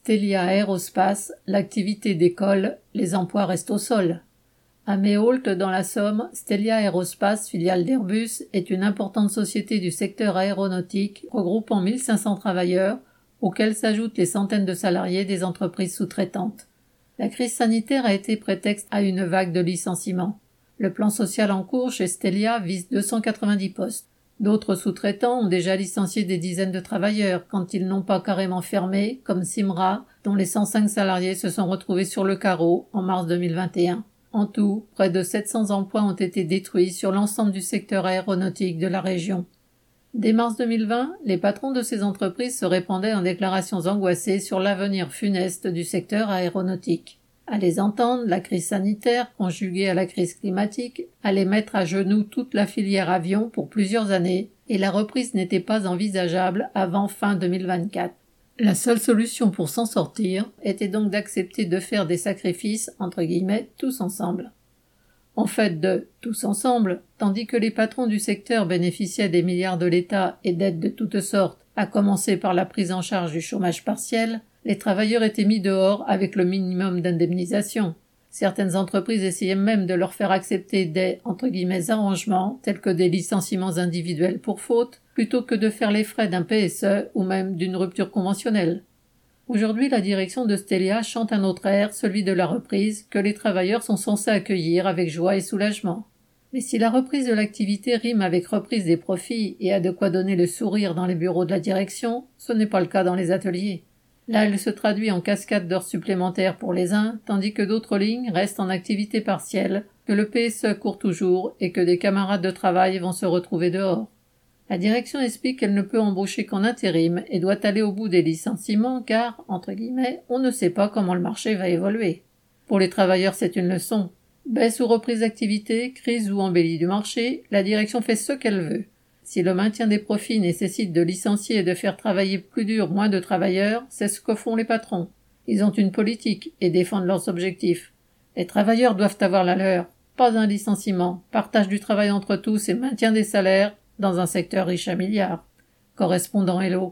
Stelia Aerospace, l'activité décolle, les emplois restent au sol. À Méholt, dans la Somme, Stelia Aerospace, filiale d'Airbus, est une importante société du secteur aéronautique regroupant 1500 travailleurs, auxquels s'ajoutent les centaines de salariés des entreprises sous-traitantes. La crise sanitaire a été prétexte à une vague de licenciements. Le plan social en cours chez Stelia vise 290 postes. D'autres sous-traitants ont déjà licencié des dizaines de travailleurs quand ils n'ont pas carrément fermé, comme Simra, dont les 105 salariés se sont retrouvés sur le carreau en mars 2021. En tout, près de 700 emplois ont été détruits sur l'ensemble du secteur aéronautique de la région. Dès mars 2020, les patrons de ces entreprises se répandaient en déclarations angoissées sur l'avenir funeste du secteur aéronautique. À les entendre, la crise sanitaire, conjuguée à la crise climatique, allait mettre à genoux toute la filière avion pour plusieurs années, et la reprise n'était pas envisageable avant fin 2024. La seule solution pour s'en sortir était donc d'accepter de faire des sacrifices, entre guillemets, tous ensemble. En fait de tous ensemble, tandis que les patrons du secteur bénéficiaient des milliards de l'État et d'aides de toutes sortes, à commencer par la prise en charge du chômage partiel, les travailleurs étaient mis dehors avec le minimum d'indemnisation. Certaines entreprises essayaient même de leur faire accepter des arrangements, tels que des licenciements individuels pour faute, plutôt que de faire les frais d'un PSE ou même d'une rupture conventionnelle. Aujourd'hui, la direction de Stelia chante un autre air, celui de la reprise, que les travailleurs sont censés accueillir avec joie et soulagement. Mais si la reprise de l'activité rime avec reprise des profits et a de quoi donner le sourire dans les bureaux de la direction, ce n'est pas le cas dans les ateliers. Là, elle se traduit en cascade d'heures supplémentaires pour les uns, tandis que d'autres lignes restent en activité partielle, que le PSE court toujours et que des camarades de travail vont se retrouver dehors. La direction explique qu'elle ne peut embaucher qu'en intérim et doit aller au bout des licenciements car, entre guillemets, on ne sait pas comment le marché va évoluer. Pour les travailleurs, c'est une leçon. Baisse ou reprise d'activité, crise ou embellie du marché, la direction fait ce qu'elle veut. Si le maintien des profits nécessite de licencier et de faire travailler plus dur moins de travailleurs, c'est ce que font les patrons. Ils ont une politique et défendent leurs objectifs. Les travailleurs doivent avoir la leur. Pas un licenciement, partage du travail entre tous et maintien des salaires dans un secteur riche à milliards. Correspondant Hello.